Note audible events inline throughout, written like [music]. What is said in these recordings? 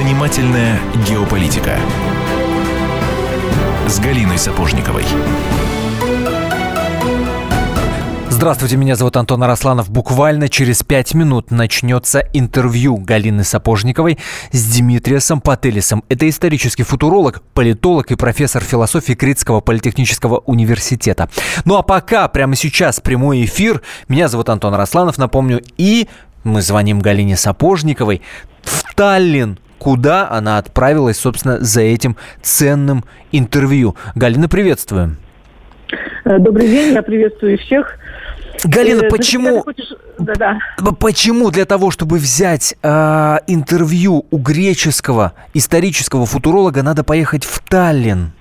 Занимательная геополитика с Галиной Сапожниковой. Здравствуйте, меня зовут Антон Арасланов. Буквально через пять минут начнется интервью Галины Сапожниковой с Димитриосом Пателисом. Это исторический футуролог, политолог и профессор философии Критского политехнического университета. Ну а пока, прямо сейчас, прямой эфир. Меня зовут Антон Арасланов, напомню, и мы звоним Галине Сапожниковой в Таллин, куда она отправилась, собственно, за этим ценным интервью. Галина, приветствуем. Э, добрый день, я приветствую всех. Галина, э, почему, да, да. почему для того, чтобы взять э, интервью у греческого исторического футуролога, надо поехать в Таллин?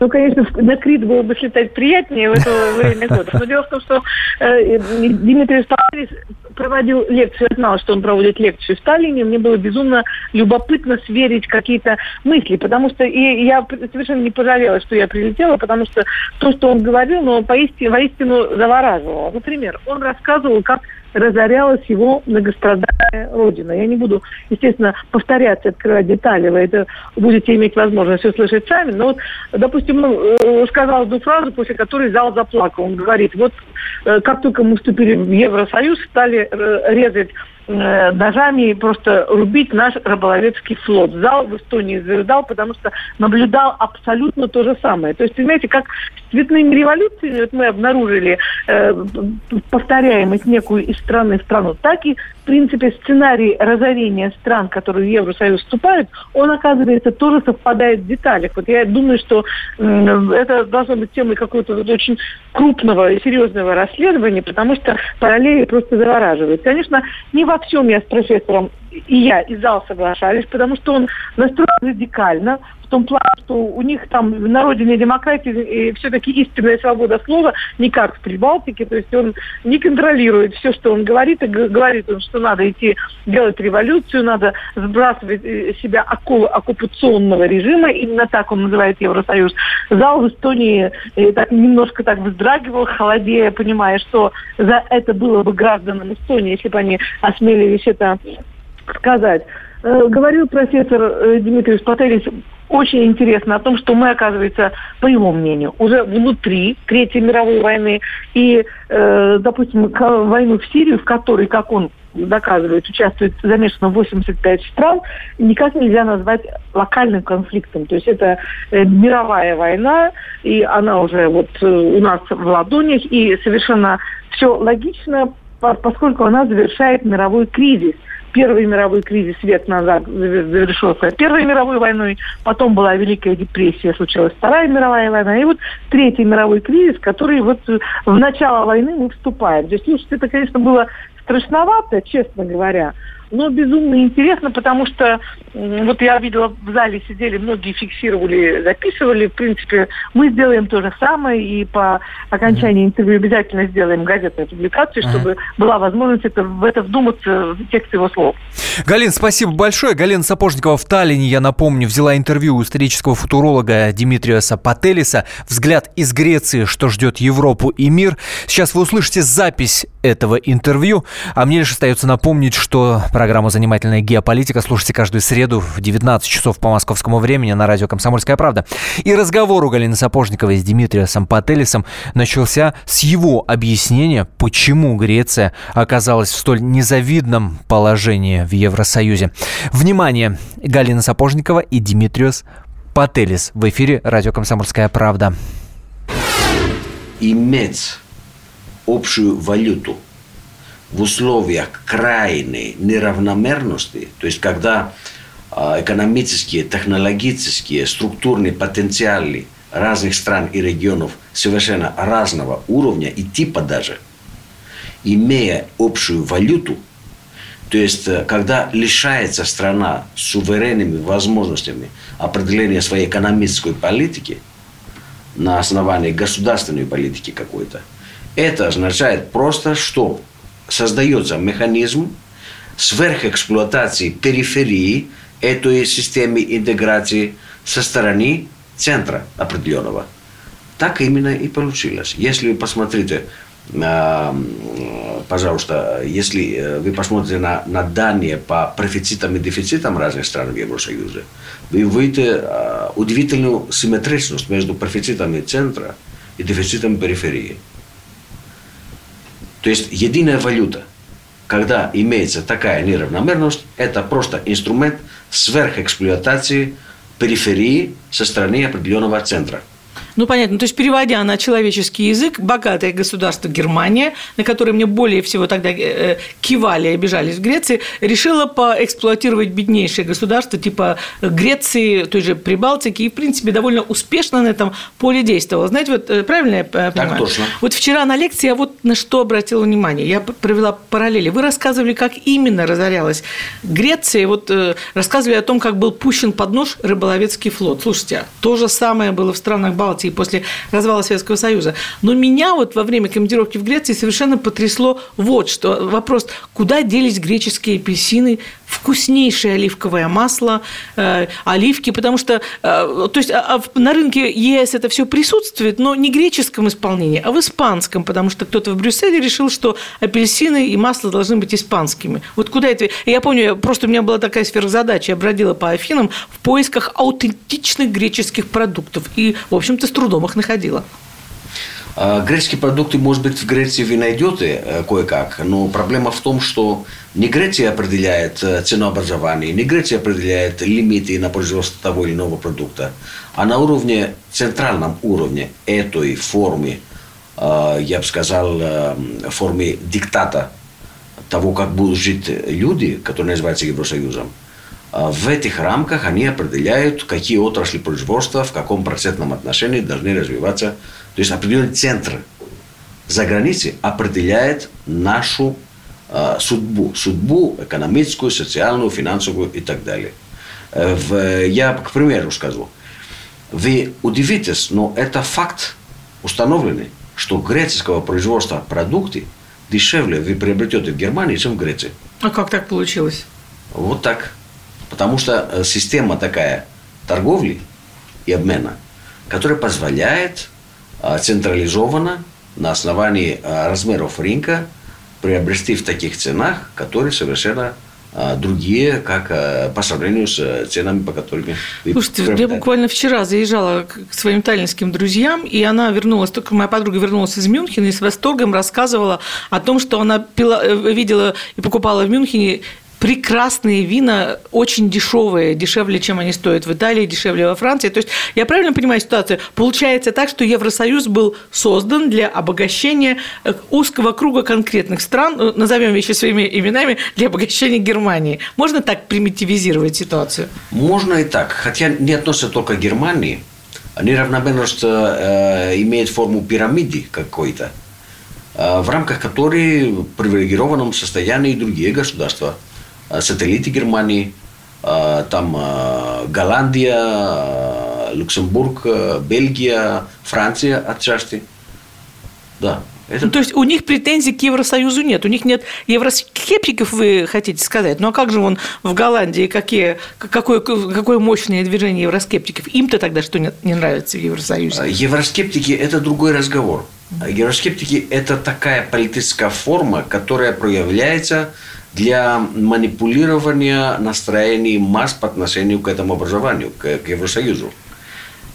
Ну, конечно, на Крит было бы слетать приятнее в это время года. Но дело в том, что э, Дмитрий Сталин проводил лекцию, я знала, что он проводит лекцию в Сталине, мне было безумно любопытно сверить какие-то мысли, потому что и я совершенно не пожалела, что я прилетела, потому что то, что он говорил, но поистину, воистину завораживало. Например, он рассказывал, как разорялась его многострадальная родина. Я не буду, естественно, повторяться, открывать детали, вы это будете иметь возможность услышать сами, но вот, допустим, он э, сказал одну фразу, после которой зал заплакал. Он говорит, вот э, как только мы вступили в Евросоюз, стали э, резать ножами просто рубить наш рыболовецкий флот. Зал в Эстонии зарыдал, потому что наблюдал абсолютно то же самое. То есть, понимаете, как с цветными революциями вот мы обнаружили э, повторяемость некую из страны в страну, так и, в принципе, сценарий разорения стран, которые в Евросоюз вступают, он, оказывается, тоже совпадает в деталях. Вот я думаю, что э, это должно быть темой какого-то вот очень крупного и серьезного расследования, потому что параллели просто завораживают. Конечно, не во всем я с профессором и я, и зал соглашались, потому что он настроен радикально, том плане, что у них там на родине демократии все-таки истинная свобода слова, не как в Прибалтике, то есть он не контролирует все, что он говорит, и говорит он, что надо идти делать революцию, надо сбрасывать э, себя оковы оккупационного режима, именно так он называет Евросоюз. Зал в Эстонии э, так, немножко так вздрагивал, холодея, понимая, что за это было бы гражданам Эстонии, если бы они осмелились это сказать. Э, говорил профессор э, Дмитрий Спателис очень интересно о том, что мы, оказывается, по его мнению, уже внутри Третьей мировой войны и, э, допустим, войну в Сирию, в которой, как он доказывает, участвует замешано 85 стран, никак нельзя назвать локальным конфликтом. То есть это мировая война, и она уже вот у нас в ладонях, и совершенно все логично, поскольку она завершает мировой кризис – Первый мировой кризис век назад завершился Первой мировой войной, потом была Великая депрессия, случилась Вторая мировая война, и вот Третий мировой кризис, который вот в начало войны мы вступаем. Здесь, слушайте, это, конечно, было страшновато, честно говоря, но безумно интересно, потому что вот я видела, в зале сидели, многие фиксировали, записывали. В принципе, мы сделаем то же самое, и по окончании интервью обязательно сделаем газетную публикацию, чтобы была возможность это, в это вдуматься в текст его слов. Галин, спасибо большое. Галина Сапожникова в Таллине, я напомню, взяла интервью у исторического футуролога Димитриоса Пателиса. Взгляд из Греции, что ждет Европу и мир. Сейчас вы услышите запись этого интервью, а мне лишь остается напомнить, что Программу «Занимательная геополитика» слушайте каждую среду в 19 часов по московскому времени на радио «Комсомольская правда». И разговор у Галины Сапожниковой с Дмитрием Пателисом начался с его объяснения, почему Греция оказалась в столь незавидном положении в Евросоюзе. Внимание! Галина Сапожникова и Димитриос Пателис в эфире радио «Комсомольская правда». Иметь общую валюту – в условиях крайней неравномерности, то есть когда а, экономические, технологические, структурные потенциалы разных стран и регионов совершенно разного уровня и типа даже, имея общую валюту, то есть э, когда лишается страна суверенными возможностями определения своей экономической политики на основании государственной политики какой-то, это означает просто, что создается механизм сверхэксплуатации периферии этой системы интеграции со стороны центра определенного. Так именно и получилось. Если вы посмотрите э, пожалуйста, если вы посмотрите на, на данные по профицитам и дефицитам разных стран Евросоюза, вы увидите удивительную симметричность между профицитами центра и дефицитами периферии. То есть единая валюта, когда имеется такая неравномерность, это просто инструмент сверхэксплуатации периферии со стороны определенного центра. Ну, понятно. То есть, переводя на человеческий язык, богатое государство Германия, на которое мне более всего тогда э, кивали и обижались в Греции, решила поэксплуатировать беднейшие государства типа Греции, той же Прибалтики, и, в принципе, довольно успешно на этом поле действовала. Знаете, вот э, правильно я понимаю? Так точно. Вот вчера на лекции я вот на что обратила внимание. Я провела параллели. Вы рассказывали, как именно разорялась Греция, вот э, рассказывали о том, как был пущен под нож рыболовецкий флот. Слушайте, то же самое было в странах Балтии Балтии после развала Советского Союза. Но меня вот во время командировки в Греции совершенно потрясло вот что. Вопрос, куда делись греческие апельсины, вкуснейшее оливковое масло, э, оливки, потому что э, то есть, а, а на рынке ЕС это все присутствует, но не в греческом исполнении, а в испанском, потому что кто-то в Брюсселе решил, что апельсины и масло должны быть испанскими. Вот куда это? Я помню, просто у меня была такая сверхзадача, я бродила по Афинам в поисках аутентичных греческих продуктов и, в общем-то, с трудом их находила. А, греческие продукты, может быть, в Греции вы найдете э, кое-как, но проблема в том, что не Греция определяет э, ценообразование, не Греция определяет лимиты на производство того или иного продукта, а на уровне, центральном уровне этой формы, э, я бы сказал, формы диктата того, как будут жить люди, которые называются Евросоюзом, в этих рамках они определяют, какие отрасли производства в каком процентном отношении должны развиваться то есть определенный центр за границей определяет нашу э, судьбу, судьбу экономическую, социальную, финансовую и так далее. Э, в, я, к примеру, скажу. Вы удивитесь, но это факт установленный, что греческого производства продукты дешевле вы приобретете в Германии, чем в Греции. А как так получилось? Вот так. Потому что э, система такая торговли и обмена, которая позволяет а, централизованно на основании а, размеров рынка приобрести в таких ценах, которые совершенно а, другие, как по сравнению с ценами, по которым Слушайте, я буквально вчера заезжала к своим таллинским друзьям, и она вернулась, только моя подруга вернулась из Мюнхена и с восторгом рассказывала о том, что она пила, э, видела и покупала в Мюнхене прекрасные вина, очень дешевые, дешевле, чем они стоят в Италии, дешевле во Франции. То есть я правильно понимаю ситуацию? Получается так, что Евросоюз был создан для обогащения э, узкого круга конкретных стран, ну, назовем вещи своими именами, для обогащения Германии. Можно так примитивизировать ситуацию? Можно и так, хотя не относится только к Германии. Неравномерность э, имеет форму пирамиды какой-то, э, в рамках которой в привилегированном состоянии другие государства – Э, сателлиты Германии, э, там э, Голландия, Люксембург, Бельгия, Франция отчасти. Да, это... Ну, то есть у них претензий к Евросоюзу нет. У них нет евроскептиков, вы хотите сказать. Ну а как же он в Голландии, какие, какое, какое мощное движение евроскептиков? Им-то тогда что не нравится в Евросоюзе? Евроскептики – это другой разговор. Евроскептики – это такая политическая форма, которая проявляется для манипулирования настроений масс по отношению к этому образованию, к, к Евросоюзу.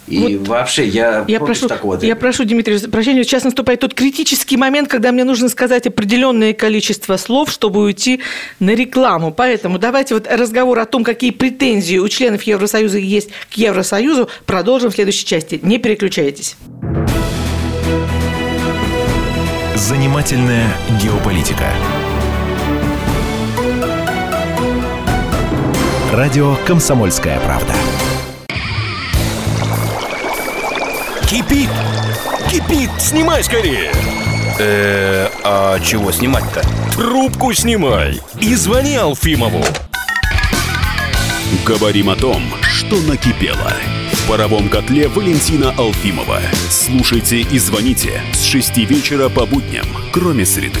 И вот вообще я, я прошу, такого. Я прошу, Дмитрий, прощения, сейчас наступает тот критический момент, когда мне нужно сказать определенное количество слов, чтобы уйти на рекламу. Поэтому давайте вот разговор о том, какие претензии у членов Евросоюза есть к Евросоюзу, продолжим в следующей части. Не переключайтесь. Занимательная геополитика. Радио «Комсомольская правда». Кипит! Кипит! Снимай скорее! Э, а чего снимать-то? Трубку снимай и звони Алфимову. Говорим о том, что накипело. В паровом котле Валентина Алфимова. Слушайте и звоните с 6 вечера по будням, кроме среды.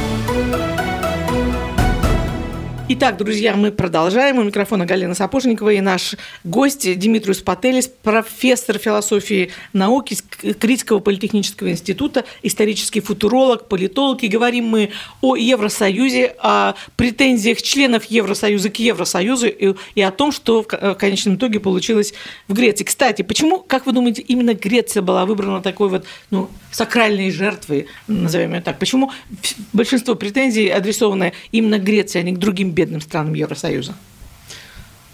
Итак, друзья, мы продолжаем. У микрофона Галина Сапожникова и наш гость Димитриус Пателис, профессор философии науки Критского политехнического института, исторический футуролог, политолог. И говорим мы о Евросоюзе, о претензиях членов Евросоюза к Евросоюзу и, и о том, что в конечном итоге получилось в Греции. Кстати, почему, как вы думаете, именно Греция была выбрана такой вот ну, сакральной жертвой, назовем ее так? Почему большинство претензий адресовано именно Греции, а не к другим бедным странам Евросоюза?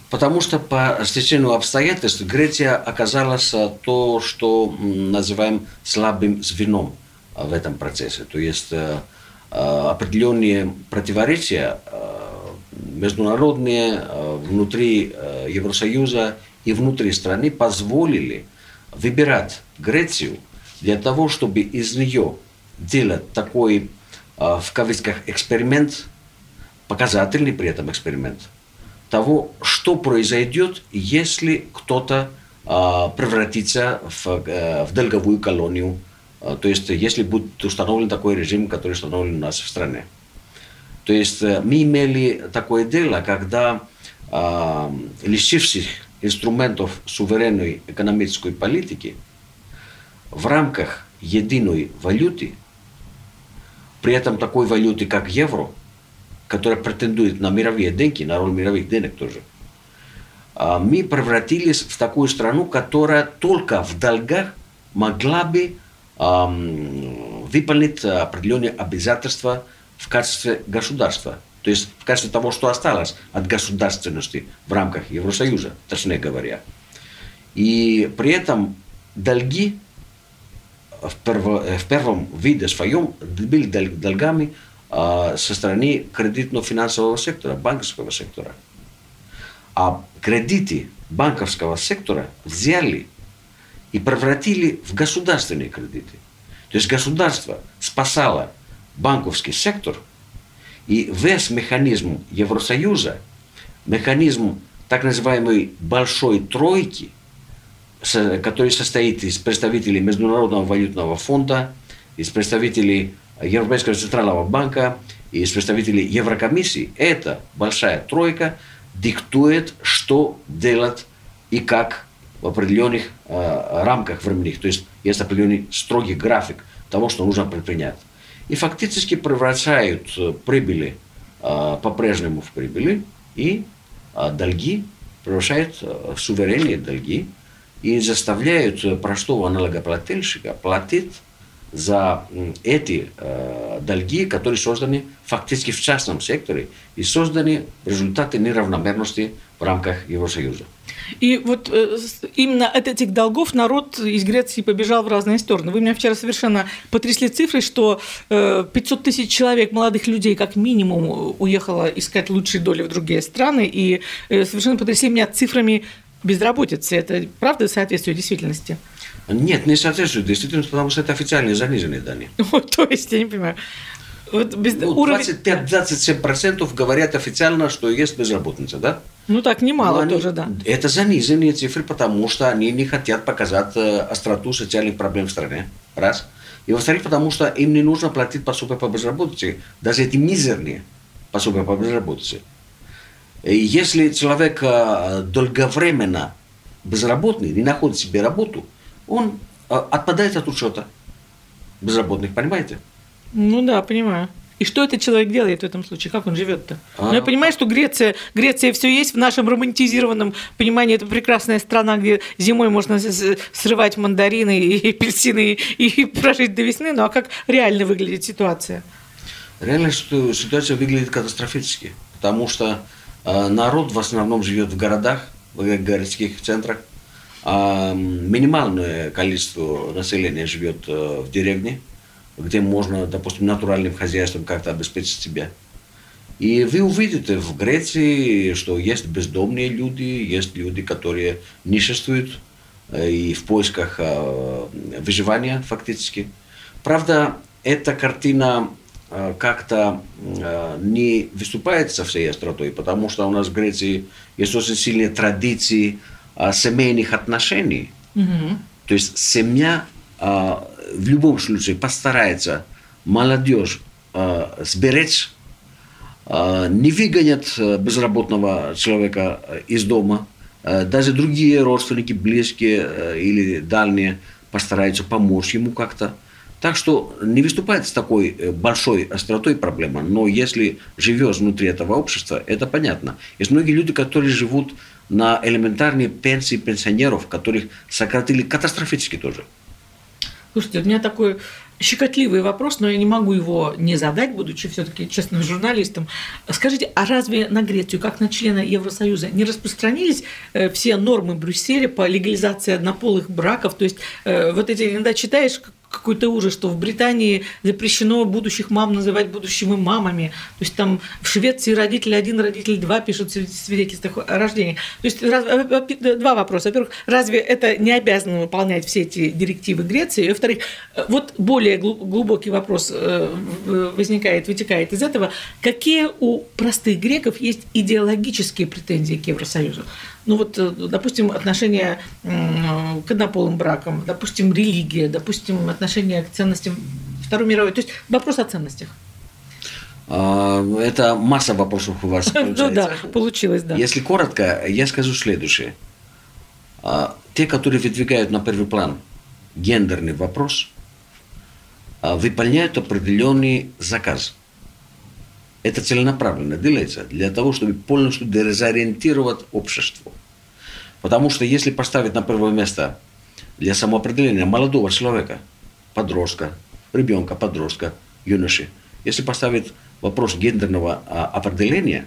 Потому что по стечению обстоятельств Греция оказалась то, что называем слабым звеном в этом процессе. То есть определенные противоречия международные внутри Евросоюза и внутри страны позволили выбирать Грецию для того, чтобы из нее делать такой, в кавычках, эксперимент – показательный при этом эксперимент того, что произойдет, если кто-то э, превратится в, э, в долговую колонию, э, то есть если будет установлен такой режим, который установлен у нас в стране. То есть э, мы имели такое дело, когда э, лишившись инструментов суверенной экономической политики в рамках единой валюты, при этом такой валюты, как евро – которая претендует на мировые деньги, на роль мировых денег тоже, мы превратились в такую страну, которая только в долгах могла бы выполнить определенные обязательства в качестве государства. То есть в качестве того, что осталось от государственности в рамках Евросоюза, точнее говоря. И при этом долги в, перво, в первом виде своем были долгами со стороны кредитно-финансового сектора, банковского сектора. А кредиты банковского сектора взяли и превратили в государственные кредиты. То есть государство спасало банковский сектор, и весь механизм Евросоюза, механизм так называемой большой тройки, который состоит из представителей Международного валютного фонда, из представителей Европейского центрального банка и с представителей Еврокомиссии, эта большая тройка диктует, что делать и как в определенных э, рамках временных. То есть есть определенный строгий график того, что нужно предпринять. И фактически превращают э, прибыли э, по-прежнему в прибыли и э, долги превращают э, в суверенные долги и заставляют простого налогоплательщика платить за эти э, долги, которые созданы фактически в частном секторе и созданы в результате неравномерности в рамках Евросоюза. И вот э, именно от этих долгов народ из Греции побежал в разные стороны. Вы меня вчера совершенно потрясли цифрой, что э, 500 тысяч человек, молодых людей, как минимум, уехало искать лучшие доли в другие страны. И э, совершенно потрясли меня цифрами безработицы. Это правда соответствует действительности? Нет, не соответствует действительности, потому что это официальные заниженные данные. [laughs] То есть, я не понимаю. Вот без ну, уровень... 25-27% говорят официально, что есть безработица, да? Ну так, немало они, тоже, да. Это заниженные цифры, потому что они не хотят показать э, остроту социальных проблем в стране. Раз. И во-вторых, потому что им не нужно платить пособия по безработице, даже эти мизерные пособия по безработице. И если человек э, долговременно безработный, не находит себе работу – он а, отпадает от учета безработных, понимаете? Ну да, понимаю. И что этот человек делает в этом случае? Как он живет-то? А... Ну, я понимаю, что Греция, Греция все есть в нашем романтизированном понимании. Это прекрасная страна, где зимой можно срывать мандарины и апельсины и прожить до весны. Ну а как реально выглядит ситуация? Реально что ситуация выглядит катастрофически, потому что э, народ в основном живет в городах, в городских центрах, а минимальное количество населения живет э, в деревне, где можно, допустим, натуральным хозяйством как-то обеспечить себя. И вы увидите в Греции, что есть бездомные люди, есть люди, которые ниществуют э, и в поисках э, выживания фактически. Правда, эта картина как-то не выступает со всей остротой, потому что у нас в Греции есть очень сильные традиции а, семейных отношений. Угу. То есть семья а, в любом случае постарается молодежь э, сберечь, не выгонят э, безработного человека э, из дома, э, даже другие родственники, близкие или дальние постараются помочь ему как-то. Так что не выступает с такой большой остротой проблема, но если живешь внутри этого общества, это понятно. Есть многие люди, которые живут на элементарные пенсии пенсионеров, которых сократили катастрофически тоже. Слушайте, у меня такой щекотливый вопрос, но я не могу его не задать, будучи все-таки честным журналистом. Скажите, а разве на Грецию, как на члена Евросоюза, не распространились э, все нормы Брюсселя по легализации однополых браков? То есть э, вот эти иногда читаешь какой-то ужас, что в Британии запрещено будущих мам называть будущими мамами. То есть там в Швеции родители один, родитель два пишут свидетельства о рождении. То есть раз, два вопроса. Во-первых, разве это не обязано выполнять все эти директивы Греции? И во-вторых, вот более глубокий вопрос э, возникает, вытекает из этого. Какие у простых греков есть идеологические претензии к Евросоюзу? Ну вот, э, допустим, отношение к однополым бракам, допустим, религия, допустим, отношение к ценностям Второй мировой. То есть вопрос о ценностях. А, это масса вопросов у вас [laughs] Ну да, получилось, да. Если коротко, я скажу следующее. А, те, которые выдвигают на первый план гендерный вопрос, а, выполняют определенный заказ. Это целенаправленно делается для того, чтобы полностью дезориентировать общество. Потому что если поставить на первое место для самоопределения молодого человека, подростка, ребенка, подростка, юноши, если поставить вопрос гендерного а, определения,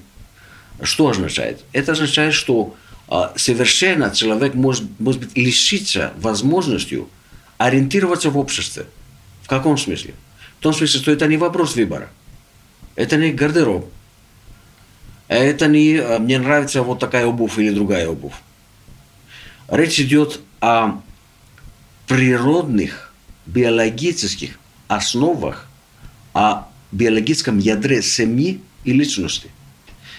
что означает? Это означает, что а, совершенно человек может, может быть лишиться возможностью ориентироваться в обществе. В каком смысле? В том смысле, что это не вопрос выбора. Это не гардероб. Это не а, мне нравится вот такая обувь или другая обувь. Речь идет о природных биологических основах, о биологическом ядре семьи и личности.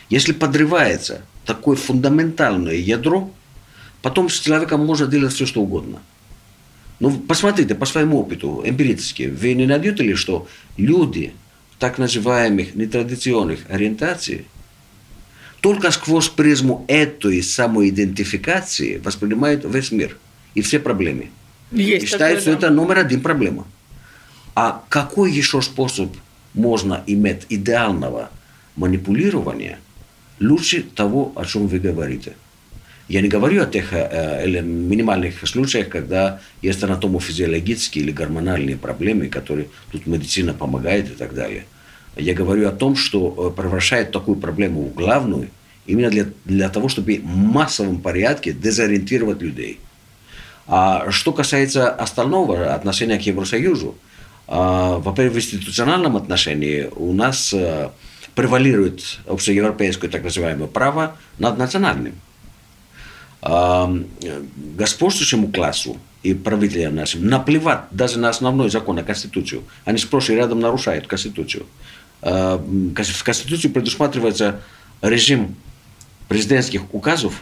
Если подрывается такое фундаментальное ядро, потом с человеком можно делать все, что угодно. Ну, посмотрите по своему опыту, эмпирически, вы не найдете ли, что люди так называемых нетрадиционных ориентаций – только сквозь призму этой самоидентификации воспринимают весь мир и все проблемы. Есть и считают, что это номер один проблема. А какой еще способ можно иметь идеального манипулирования лучше того, о чем вы говорите? Я не говорю о тех э, э минимальных случаях, когда есть анатомофизиологические или гормональные проблемы, которые тут медицина помогает и так далее. Я говорю о том, что э, превращает такую проблему в главную, именно для, для того, чтобы в массовом порядке дезориентировать людей. А что касается остального отношения к Евросоюзу, а, во-первых, в институциональном отношении у нас а, превалирует общеевропейское так называемое право над национальным. А, господствующему классу и правителям нашим наплевать даже на основной закон, на Конституцию. Они сплошь и рядом нарушают Конституцию. В Конституции предусматривается режим президентских указов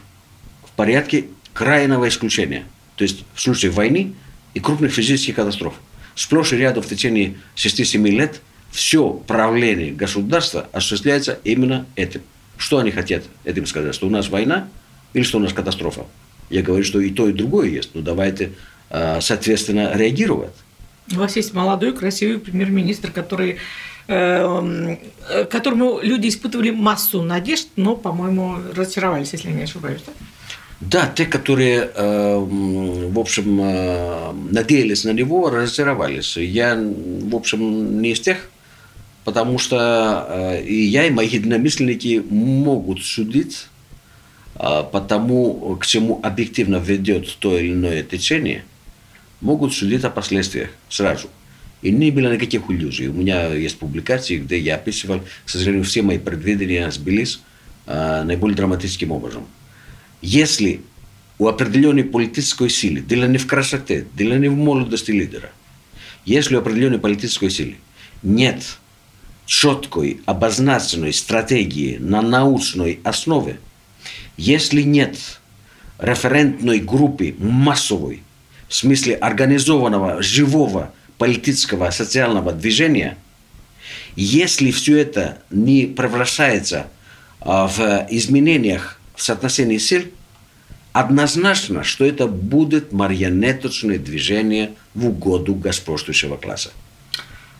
в порядке крайнего исключения. То есть в случае войны и крупных физических катастроф. Сплошь и рядом в течение 6-7 лет все правление государства осуществляется именно этим. Что они хотят этим сказать? Что у нас война или что у нас катастрофа? Я говорю, что и то, и другое есть. Но давайте, соответственно, реагировать. У вас есть молодой, красивый премьер-министр, который которому люди испытывали массу надежд, но, по-моему, разочаровались, если не ошибаюсь. Да? Да, те, которые, эм, в общем, э, надеялись на него, разочаровались. Я, в общем, не из тех, потому что э, и я, и мои единомышленники могут судить э, по тому, к чему объективно ведет то или иное течение, могут судить о последствиях сразу. И не было никаких иллюзий. У меня есть публикации, где я описывал, к сожалению, все мои предвидения сбились э, наиболее драматическим образом. Если у определенной политической силы, дело не в красоте, дело не в молодости лидера, если у определенной политической силы нет четкой, обозначенной стратегии на научной основе, если нет референтной группы массовой, в смысле организованного, живого политического, социального движения, Если все это не превращается а, в изменениях в соотношении сил, однозначно, что это будет марионеточное движение в угоду господствующего класса.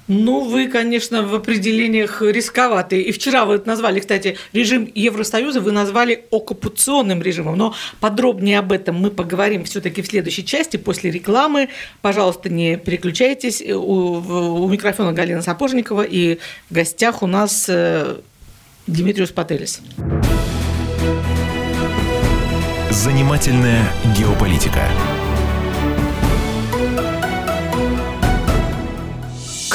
Ну, вы, конечно, в определениях рисковаты. И вчера вы назвали, кстати, режим Евросоюза, вы назвали оккупационным режимом. Но подробнее об этом мы поговорим все-таки в следующей части, после рекламы. Пожалуйста, не переключайтесь. У, у микрофона Галина Сапожникова и в гостях у нас э, Димитриус Пателис. Занимательная геополитика.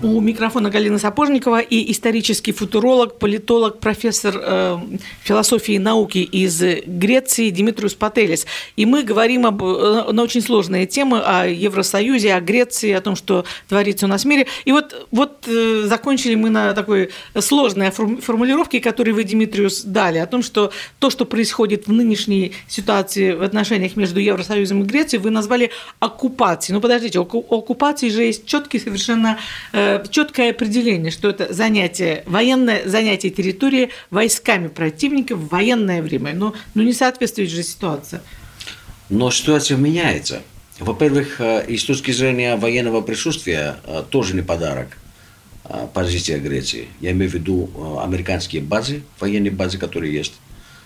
У микрофона Галина Сапожникова и исторический футуролог, политолог, профессор э, философии и науки из Греции Димитриус Пателис. И мы говорим об, э, на очень сложные темы о Евросоюзе, о Греции, о том, что творится у нас в мире. И вот, вот э, закончили мы на такой сложной формулировке, которую вы, Димитриус, дали, о том, что то, что происходит в нынешней ситуации в отношениях между Евросоюзом и Грецией, вы назвали оккупацией. Ну, подождите, оккупации же есть четкий совершенно э, четкое определение, что это занятие, военное занятие территории войсками противника в военное время. Но, но не соответствует же ситуация. Но ситуация меняется. Во-первых, э, и с точки зрения военного присутствия э, тоже не подарок э, позиция Греции. Я имею в виду американские базы, военные базы, которые есть.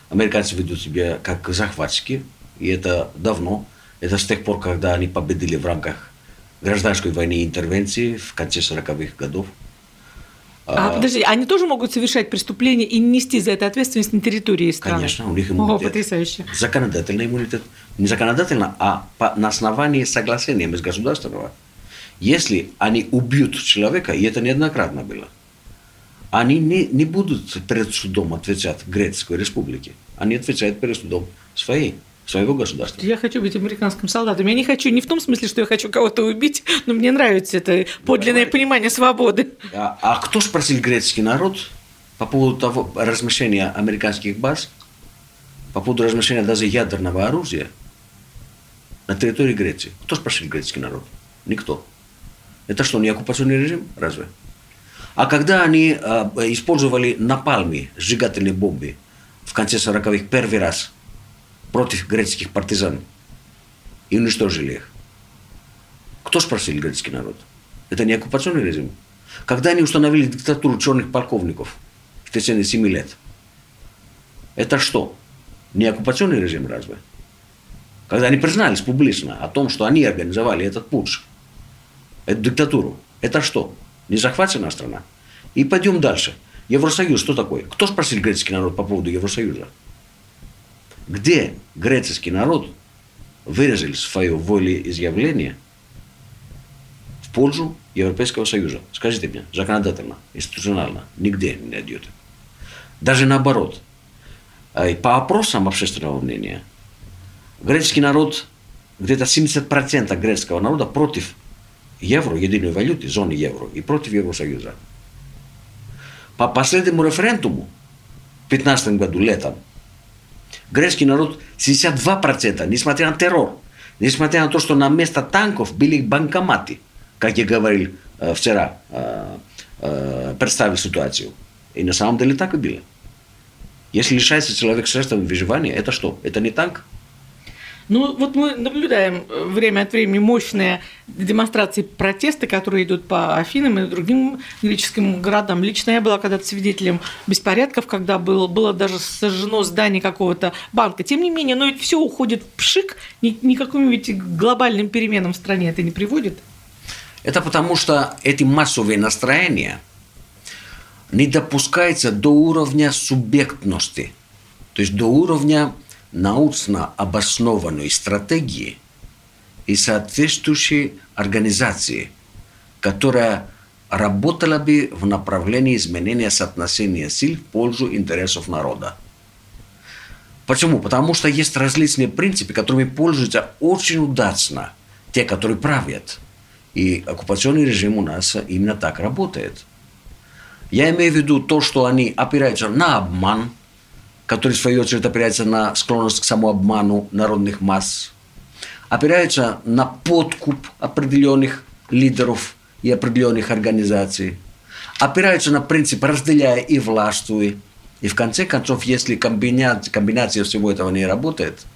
Американцы ведут себя как захватчики, и это давно. Это с тех пор, когда они победили в рамках гражданской войны и интервенции в конце 40-х годов. А, а, подожди, они тоже могут совершать преступления и нести за это ответственность на территории страны? Конечно, у них иммунитет. О, потрясающе. Законодательный иммунитет. Не законодательно, а по, на основании соглашения с государственного. Если они убьют человека, и это неоднократно было, они не, не будут перед судом отвечать Грецкой республике. Они отвечают перед судом своей своего государства. Я хочу быть американским солдатом. Я не хочу не в том смысле, что я хочу кого-то убить, но мне нравится это подлинное Давай. понимание свободы. А, а кто спросил греческий народ по поводу того размещения американских баз, по поводу размещения даже ядерного оружия на территории Греции? Кто спросил греческий народ? Никто. Это что, не оккупационный режим? Разве? А когда они э, использовали напальми, сжигательные бомбы в конце 40-х первый раз – против греческих партизан и уничтожили их. Кто спросил греческий народ? Это не оккупационный режим. Когда они установили диктатуру черных полковников в течение семи лет, это что? Не оккупационный режим разве? Когда они признались публично о том, что они организовали этот путч, эту диктатуру, это что? Не захваченная страна? И пойдем дальше. Евросоюз что такое? Кто спросил греческий народ по поводу Евросоюза? Где греческий народ выразил свое волеизъявление в пользу Европейского Союза. Скажите мне, законодательно, институционально, нигде не найдете. Даже наоборот. А по опросам общественного мнения, греческий народ, где-то 70% греческого народа против евро, единой валюты, зоны евро, и против Евросоюза. По последнему референдуму в 2015 году, летом, греческий народ 62%, несмотря на террор, несмотря на то, что на место танков были банкоматы, как я говорил э, вчера, э, э, представил ситуацию. И на самом деле так и было. Если лишается человек средствами выживания, это что? Это не танк? Ну, вот мы наблюдаем э, время от времени мощные демонстрации протеста, которые идут по Афинам и другим греческим городам. Лично я была когда-то свидетелем беспорядков, когда было, было даже сожжено здание какого-то банка. Тем не менее, но ведь все уходит в пшик, ни, никаким ведь глобальным переменам в стране это не приводит. Это потому, что эти массовые настроения не допускается до уровня субъектности, то есть до уровня научно обоснованной стратегии и соответствующей организации, которая работала бы в направлении изменения соотношения сил в пользу интересов народа. Почему? Потому что есть различные принципы, которыми пользуются очень удачно те, которые правят. И оккупационный режим у нас именно так работает. Я имею в виду то, что они опираются на обман, который в свою очередь опирается на склонность к самообману народных масс, опираются на подкуп определенных лидеров и определенных организаций, опираются на принцип «разделяя и властвуй», и в конце концов, если комбинация, комбинация всего этого не работает,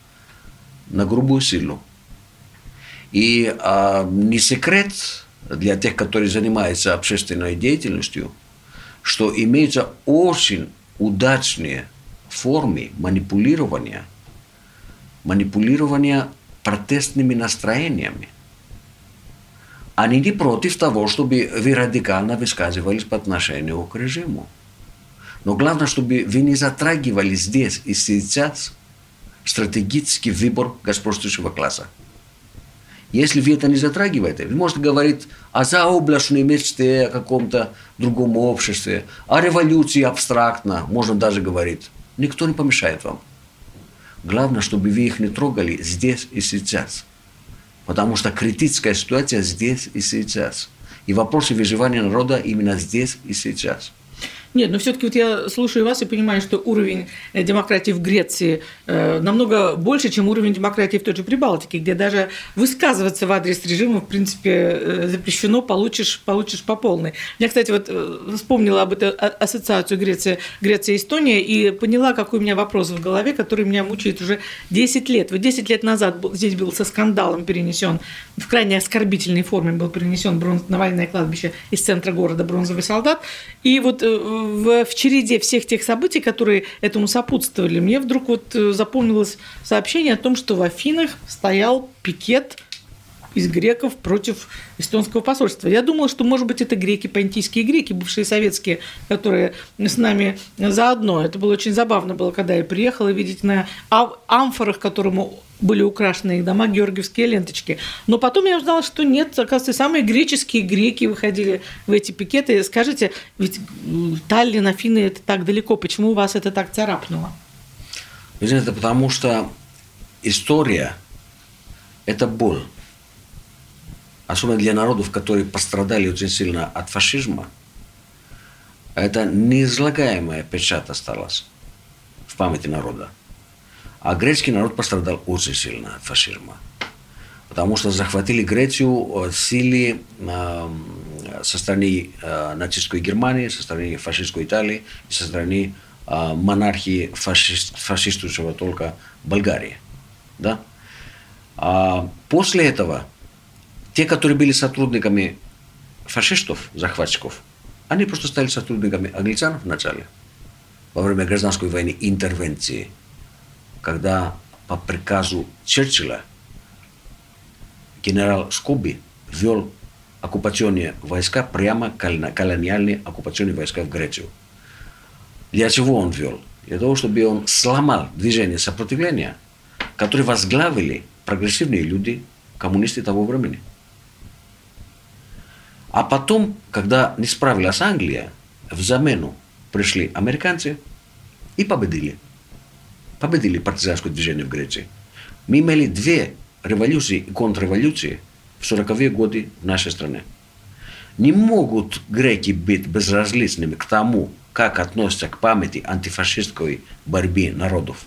на грубую силу. И а, не секрет для тех, которые занимаются общественной деятельностью, что имеются очень удачные формы манипулирования, манипулирования протестными настроениями. Они не против того, чтобы вы радикально высказывались по отношению к режиму. Но главное, чтобы вы не затрагивали здесь и сейчас стратегический выбор господствующего класса. Если вы это не затрагиваете, вы можете говорить о заоблачной мечте, о каком-то другом обществе, о революции абстрактно, можно даже говорить. Никто не помешает вам. Главное, чтобы вы их не трогали здесь и сейчас. Потому что критическая ситуация здесь и сейчас. И вопросы выживания народа именно здесь и сейчас. Нет, но все-таки вот я слушаю вас и понимаю, что уровень э, демократии в Греции э, намного больше, чем уровень демократии в той же Прибалтике, где даже высказываться в адрес режима, в принципе, э, запрещено, получишь, получишь по полной. Я, кстати, вот вспомнила об этой а, ассоциацию Греция, Греция Эстония и поняла, какой у меня вопрос в голове, который меня мучает уже 10 лет. Вот 10 лет назад здесь был со скандалом перенесен, в крайне оскорбительной форме был перенесен бронз, на военное кладбище из центра города бронзовый солдат. И вот в, в череде всех тех событий, которые этому сопутствовали, мне вдруг вот э, запомнилось сообщение о том, что в Афинах стоял пикет из греков против эстонского посольства. Я думала, что, может быть, это греки, понтийские греки, бывшие советские, которые с нами заодно. Это было очень забавно было, когда я приехала видеть на амфорах, которому были украшены их дома, георгиевские ленточки. Но потом я узнала, что нет, оказывается, самые греческие греки выходили в эти пикеты. Скажите, ведь Таллин, Афины – это так далеко, почему вас это так царапнуло? Знаете, потому что история – это боль. Особенно для народов, которые пострадали очень сильно от фашизма. Это неизлагаемая печать осталась в памяти народа. А греческий народ пострадал очень сильно от фашизма. Потому что захватили Грецию силы э, со стороны э, нацистской Германии, со стороны фашистской Италии и со стороны э, монархии фашист, фашистующего только Болгарии. Да? А после этого те, которые были сотрудниками фашистов, захватчиков, они просто стали сотрудниками англичан вначале, во время гражданской войны, интервенции – когда по приказу Черчилля генерал Скоби ввел оккупационные войска, прямо колониальные оккупационные войска в Грецию. Для чего он ввел? Для того, чтобы он сломал движение сопротивления, которое возглавили прогрессивные люди, коммунисты того времени. А потом, когда не справилась Англия, в замену пришли американцы и победили – победили партизанское движение в Греции. Мы имели две революции и контрреволюции в 40-е годы в нашей стране. Не могут греки быть безразличными к тому, как относятся к памяти антифашистской борьбе народов,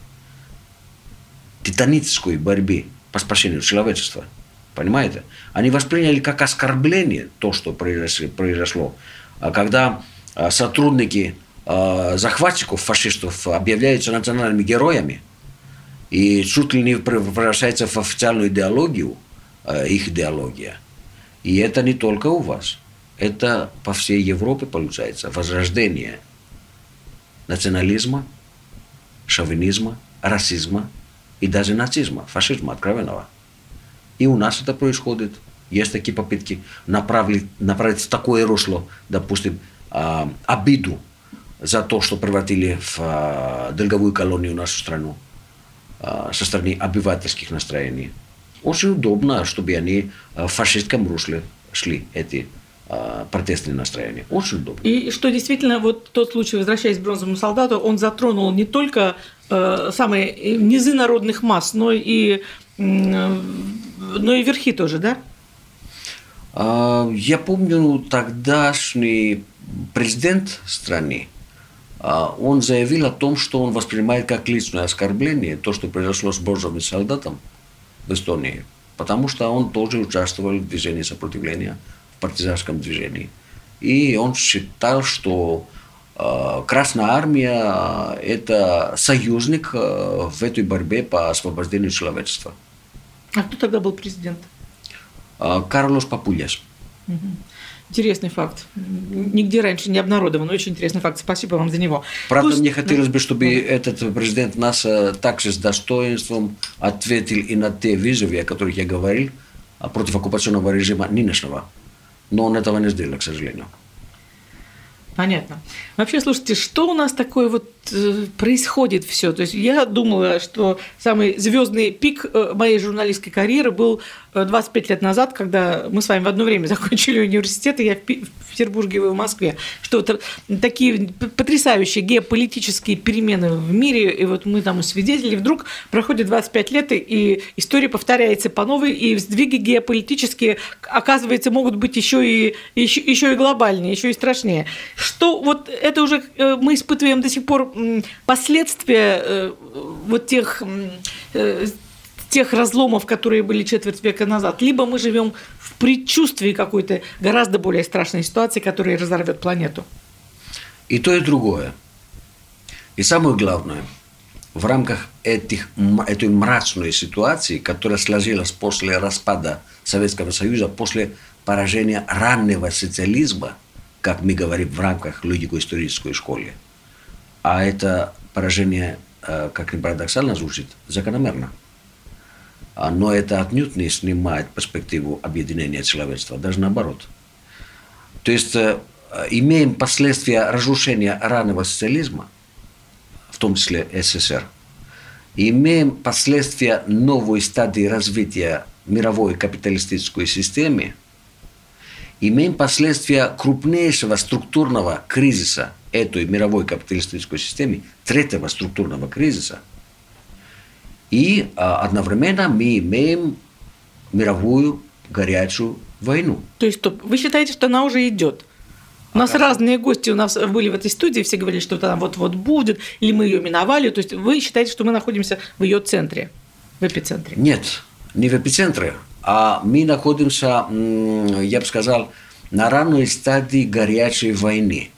титанической борьбе по спасению человечества. Понимаете? Они восприняли как оскорбление то, что произошло. А когда а, сотрудники Э, захватчиков, фашистов, объявляются национальными героями и чуть ли не превращается в официальную идеологию, э, их идеология. И это не только у вас. Это по всей Европе получается возрождение национализма, шовинизма, расизма и даже нацизма, фашизма откровенного. И у нас это происходит. Есть такие попытки направить, направить в такое русло, допустим, а, обиду за то, что превратили в а, долговую колонию нашу страну а, со стороны обывательских настроений. Очень удобно, чтобы они в фашистском русле шли, эти протестные настроения. Очень удобно. И что действительно, вот тот случай, возвращаясь к бронзовому солдату, он затронул не только э, самые низы народных масс, но и, м, но и верхи тоже, да? А, Я помню, тогдашний президент страны, а, он заявил о том, что он воспринимает как личное оскорбление то, что произошло с бронзовым солдатом в Эстонии, потому что он тоже участвовал в движении сопротивления, в партизанском движении. И он считал, что э, Красная Армия это союзник в этой борьбе по освобождению человечества. А кто тогда был президент? Э, Карлос Папульяс. Интересный факт. Нигде раньше не обнародован. Очень интересный факт. Спасибо вам за него. Правда, Пусть- мне хотелось бы, чтобы Да. этот президент нас э, также с достоинством ответил и на те вызовы, о которых я говорил, а, против оккупационного режима нынешнего. Но он этого не сделал, к сожалению. Понятно. Вообще, слушайте, что у нас такое вот происходит все? То есть я думала, что самый звездный пик э, моей журналистской карьеры был э, 25 лет назад, когда мы с вами в одно время [laughs] закончили университет, и я в Петербурге, вы в Москве. Что такие потрясающие геополитические перемены в мире, и вот мы там свидетели, вдруг проходит 25 лет, и- история повторяется по новой, и сдвиги геополитические, оказывается, могут быть еще и, еще, еще и глобальнее, еще и страшнее. Что вот это уже э, мы испытываем до сих пор последствия э, вот тех, э, тех разломов, которые были четверть века назад, либо мы живем в предчувствии какой-то гораздо более страшной ситуации, которая разорвет планету. И то, и другое. И самое главное, в рамках этих, этой мрачной ситуации, которая сложилась после распада Советского Союза, после поражения раннего социализма, как мы говорим в рамках логико-исторической школы, а это поражение, э, как ни парадоксально звучит, закономерно. А, Но это отнюдь не снимает перспективу объединения человечества, даже наоборот. То есть э, э, имеем последствия разрушения раннего социализма, в том числе СССР, имеем последствия новой стадии развития мировой капиталистической системы, имеем последствия крупнейшего структурного кризиса этой мировой капиталистической системы, третьего структурного кризиса, и а, одновременно мы имеем мировую горячую войну. То есть стоп, вы считаете, что она уже идет? У нас разные гости у нас были в этой студии, все говорили, что она вот-вот будет, или мы ее миновали. То есть вы считаете, что мы находимся в ее центре, в эпицентре? Нет, не в эпицентре, а мы находимся, я бы сказал, на ранней стадии горячей войны.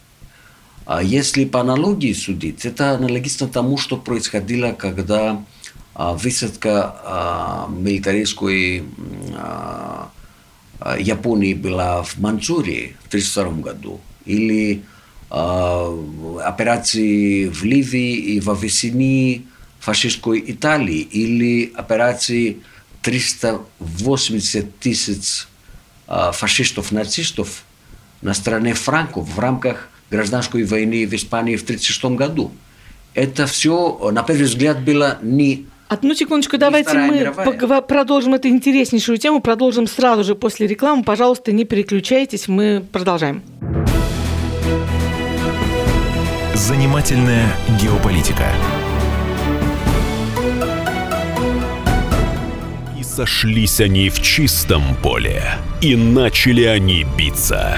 А если по аналогии судить, это аналогично тому, что происходило, когда а, высадка а, милитаристской а, Японии была в Манчжурии в 1932 году, или а, операции в Ливии и в Ависсинии фашистской Италии, или операции 380 тысяч а, фашистов-нацистов на стороне франков в рамках гражданской войны в Испании в 1936 году. Это все, на первый взгляд, было не Одну секундочку, давайте мы погова- продолжим эту интереснейшую тему, продолжим сразу же после рекламы. Пожалуйста, не переключайтесь, мы продолжаем. Занимательная геополитика. И сошлись они в чистом поле, и начали они биться.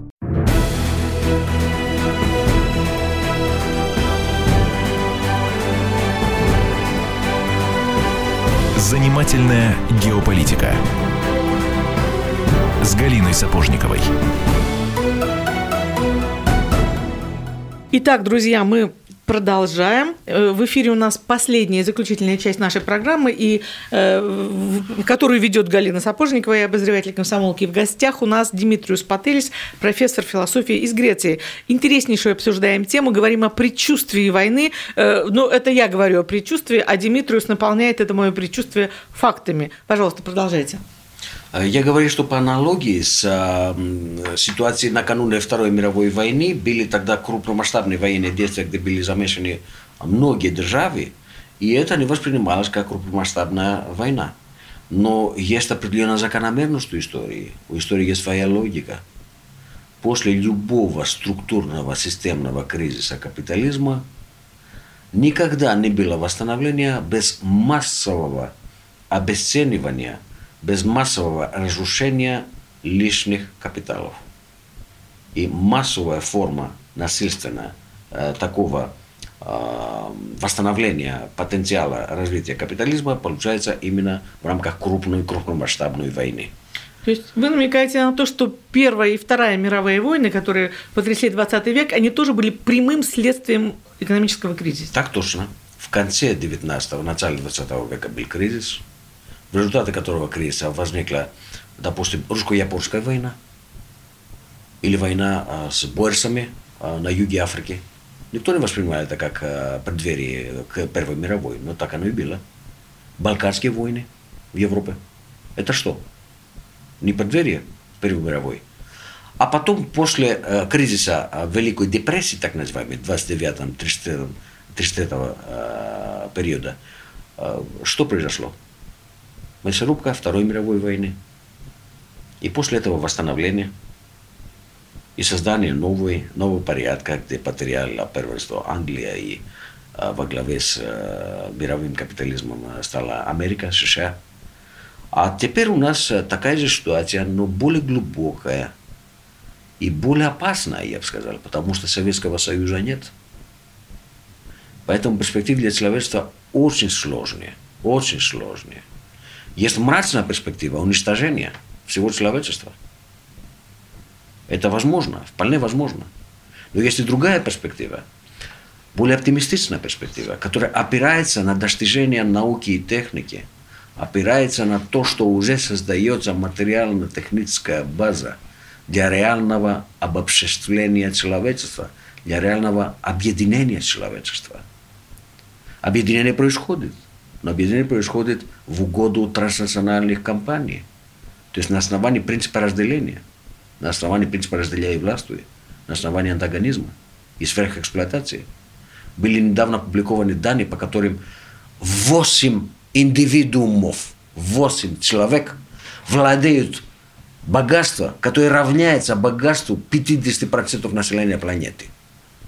Занимательная геополитика с Галиной Сапожниковой. Итак, друзья, мы продолжаем. Э, в эфире у нас последняя заключительная часть нашей программы, и, э, которую ведет Галина Сапожникова и обозреватель комсомолки. В гостях у нас Димитриус Пателис, профессор философии из Греции. Интереснейшую обсуждаем тему, говорим о предчувствии войны. Ну, это я говорю о предчувствии, а Димитриус наполняет это мое предчувствие фактами. Пожалуйста, продолжайте. Э, я говорю, что по аналогии с э, ситуацией накануне Второй мировой войны были тогда крупномасштабные военные действия, где были замешаны многие державы, и это не воспринималось как крупномасштабная война. Но есть определенная закономерность у истории. У истории есть своя логика. После любого структурного системного кризиса капитализма никогда не было восстановления без массового обесценивания – без массового разрушения лишних капиталов. И массовая форма насильственная э, такого э, восстановления потенциала развития капитализма получается именно в рамках крупной, крупномасштабной войны. То есть вы намекаете на то, что Первая и Вторая мировые войны, которые потрясли 20 век, они тоже были прямым следствием экономического кризиса? Так точно. В конце 19-го, начале 20 века был кризис – в результате которого кризиса возникла, допустим, русско-японская война или война а, с борсами а, на юге Африки. Никто не воспринимает это как а, преддверие к Первой мировой, но так оно и было. Балканские войны в Европе. Это что? Не преддверие Первой мировой. А потом, после э, кризиса Великой депрессии, так называемой, 29-30 э, периода, э, что произошло? Мясорубка Второй мировой войны. И после этого восстановление и создание новой, нового порядка, где потеряла первенство Англия и э, во главе с э, мировым капитализмом стала Америка, США. А теперь у нас такая же ситуация, но более глубокая и более опасная, я бы сказал, потому что Советского Союза нет. Поэтому перспективы для человечества очень сложные, очень сложные. Есть мрачная перспектива уничтожения всего человечества. Это возможно, вполне возможно. Но есть и другая перспектива, более оптимистичная перспектива, которая опирается на достижения науки и техники, опирается на то, что уже создается материально-техническая база для реального обобществления человечества, для реального объединения человечества. Объединение происходит – но объединение происходит в угоду транснациональных компаний. То есть на основании принципа разделения, на основании принципа разделяя и властвуй, на основании антагонизма и сверхэксплуатации. Были недавно опубликованы данные, по которым 8 индивидуумов, 8 человек владеют богатством, которое равняется богатству 50% населения планеты.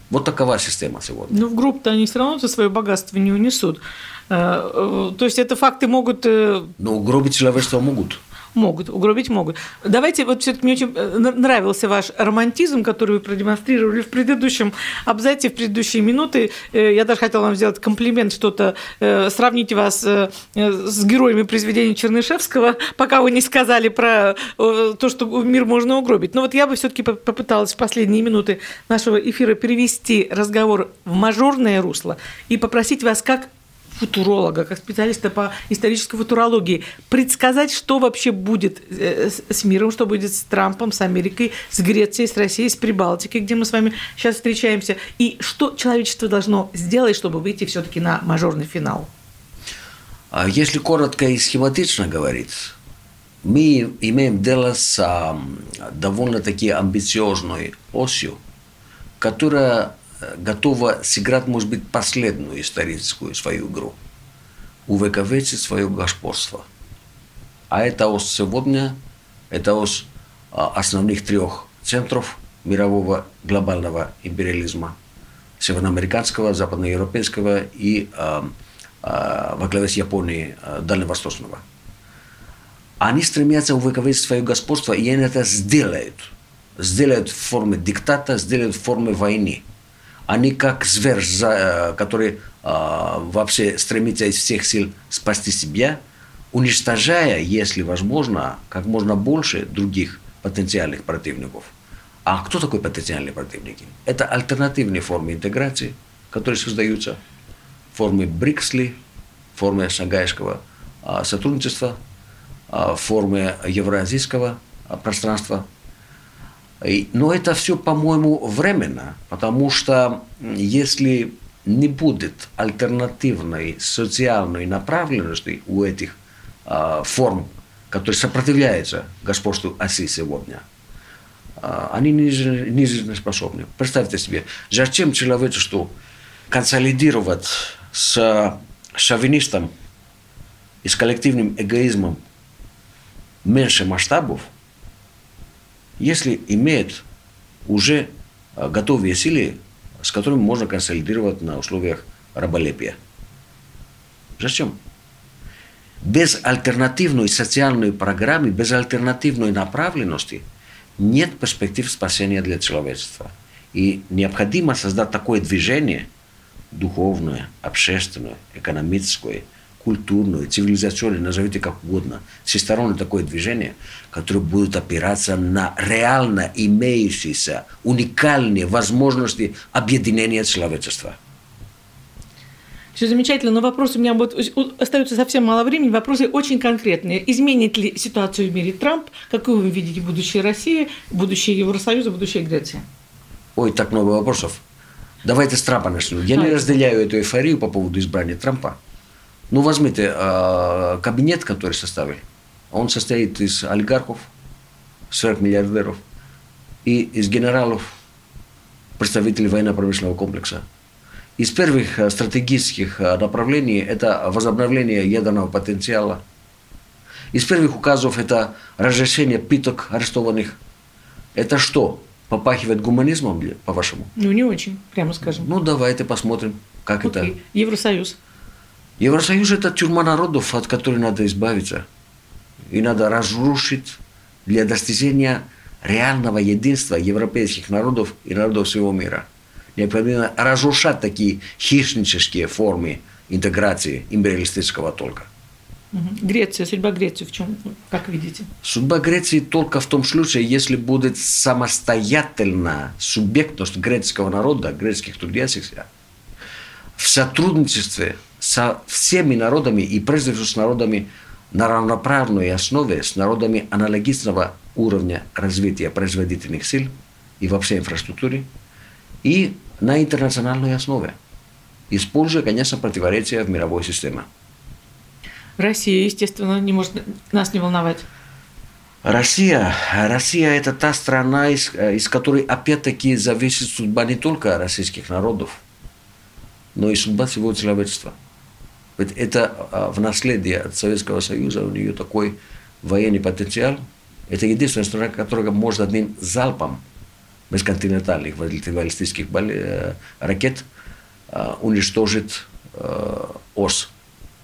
Вот такова система сегодня. Ну, в группу-то они все равно свое богатство не унесут. Э, э, то есть это факты могут... Э, Но угробить человечество могут. Могут, угробить могут. Давайте, вот все-таки мне очень нравился ваш романтизм, который вы продемонстрировали в предыдущем абзаце, в предыдущие минуты. Я даже хотела вам сделать комплимент, что-то сравнить вас с героями произведения Чернышевского, пока вы не сказали про то, что мир можно угробить. Но вот я бы все-таки попыталась в последние минуты нашего эфира перевести разговор в мажорное русло и попросить вас как футуролога, как специалиста по исторической футурологии, предсказать, что вообще будет э, с миром, что будет с Трампом, с Америкой, с Грецией, с Россией, с Прибалтикой, где мы с вами сейчас встречаемся, и что человечество должно сделать, чтобы выйти все-таки на мажорный финал? А если коротко и схематично говорить, мы имеем дело с довольно-таки амбициозной осью, которая готова сыграть, может быть, последнюю историческую свою игру. Увековечить свое господство. А это ось сегодня, это ось основных трех центров мирового глобального империализма. Североамериканского, западноевропейского и э, э, во главе с Японией э, дальневосточного. Они стремятся увековечить свое господство, и они это сделают. Сделают в форме диктата, сделают в форме войны – они как зверь, который э, вообще стремится из всех сил спасти себя, уничтожая, если возможно, как можно больше других потенциальных противников. А кто такой потенциальные противники? Это альтернативные формы интеграции, которые создаются, формы Бриксли, формы шангайского а, сотрудничества, а, формы евразийского а, пространства. Но это все, по-моему, временно, потому что если не будет альтернативной социальной направленности у этих э, форм, которые сопротивляются господству оси сегодня, э, они не, не жизнеспособны. Представьте себе, зачем человечеству консолидировать с шовинистом и с коллективным эгоизмом меньше масштабов, если имеет уже готовые силы с которыми можно консолидировать на условиях раболепия. Зачем? Без альтернативной социальной программы, без альтернативной направленности нет перспектив спасения для человечества. И необходимо создать такое движение духовное, общественное, экономическое, культурную, цивилизационную, назовите как угодно, всестороннее такое движение, которое будет опираться на реально имеющиеся уникальные возможности объединения человечества. Все замечательно, но вопросы у меня вот остается совсем мало времени. Вопросы очень конкретные. Изменит ли ситуацию в мире Трамп? Какую вы видите будущее России, будущее Евросоюза, будущее Греции? Ой, так много вопросов. Давайте с Трампа начнем. Я не разделяю эту эйфорию по поводу избрания Трампа. Ну, возьмите э, кабинет, который составили. Он состоит из олигархов, сверхмиллиардеров и из генералов, представителей военно-промышленного комплекса. Из первых э, стратегических э, направлений это возобновление ядерного потенциала. Из первых указов это разрешение питок арестованных. Это что? Попахивает гуманизмом, по-вашему? Ну, не очень, прямо скажем. Ну, давайте посмотрим, как Окей. это. Евросоюз. Евросоюз – это тюрьма народов, от которой надо избавиться. И надо разрушить для достижения реального единства европейских народов и народов всего мира. Необходимо разрушать такие хищнические формы интеграции империалистического толка. Греция, судьба Греции в чем, как видите? Судьба Греции только в том случае, если будет самостоятельно субъектность греческого народа, греческих трудящихся, в сотрудничестве со всеми народами и прежде всего с народами на равноправной основе, с народами аналогичного уровня развития производительных сил и вообще инфраструктуре, и на интернациональной основе, используя, конечно, противоречия в мировой системе. Россия, естественно, не может нас не волновать. Россия, Россия – это та страна, из, из которой опять-таки зависит судьба не только российских народов, но и судьба всего человечества – это а, в наследие от Советского Союза у нее такой военный потенциал. Это единственная страна, которая может одним залпом межконтинентальных баллистических э, ракет а, уничтожить э, ОС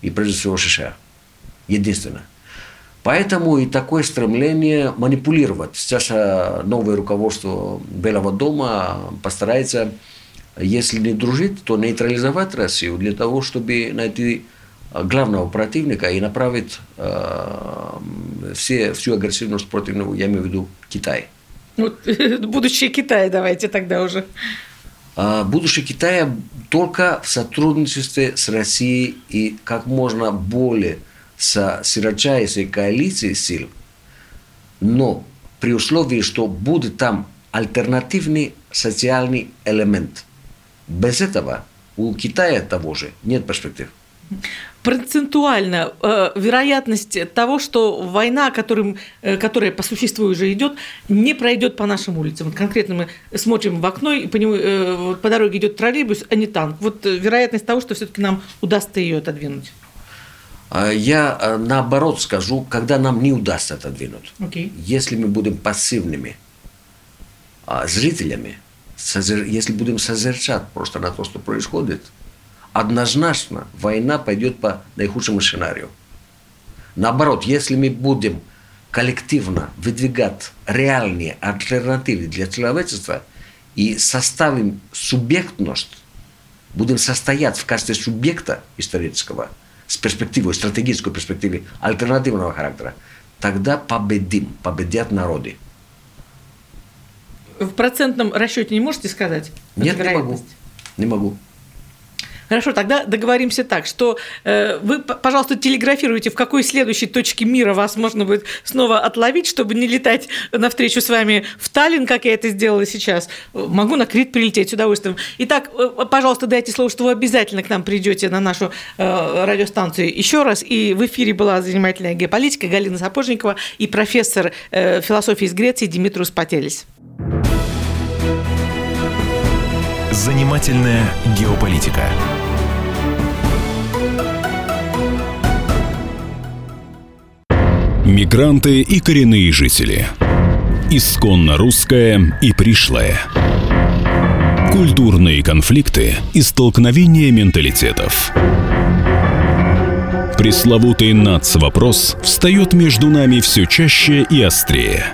и прежде всего США. Единственное. Поэтому и такое стремление манипулировать. Сейчас а, новое руководство Белого дома постарается если не дружить, то нейтрализовать Россию для того, чтобы найти а, главного противника и направить э, все, всю агрессивность против него, я имею в виду Китай. Вот, [laughs] будущее Китая давайте тогда уже. А будущее Китая только в сотрудничестве с Россией и как можно более со широчайшей коалицией сил, но при условии, что будет там альтернативный социальный элемент – без этого у Китая того же нет перспектив. Процентуально э, вероятность того, что война, которым, э, которая по существу уже идет, не пройдет по нашим улицам. Вот конкретно мы смотрим в окно, и по, нему, э, по дороге идет троллейбус, а не танк. Вот э, вероятность того, что все-таки нам удастся ее отодвинуть. А я э, наоборот скажу, когда нам не удастся отодвинуть. Okay. Если мы будем пассивными а, зрителями, если будем созерцать просто на то, что происходит, однозначно война пойдет по наихудшему сценарию. Наоборот, если мы будем коллективно выдвигать реальные альтернативы для человечества и составим субъектность, будем состоять в качестве субъекта исторического, с перспективой, стратегической перспективы альтернативного характера, тогда победим, победят народы. В процентном расчете не можете сказать? Нет, не могу. Не могу. Хорошо, тогда договоримся так, что э, вы, пожалуйста, телеграфируйте, в какой следующей точке мира вас можно будет снова отловить, чтобы не летать навстречу с вами в Таллин, как я это сделала сейчас. Могу на Крит прилететь с удовольствием. Итак, э, пожалуйста, дайте слово, что вы обязательно к нам придете на нашу э, радиостанцию еще раз. И в эфире была занимательная геополитика Галина Сапожникова и профессор э, философии из Греции Димитрус Пателис. Занимательная геополитика. Мигранты и коренные жители. Исконно русское и пришлое. Культурные конфликты и столкновения менталитетов. Пресловутый НАЦ-вопрос встает между нами все чаще и острее.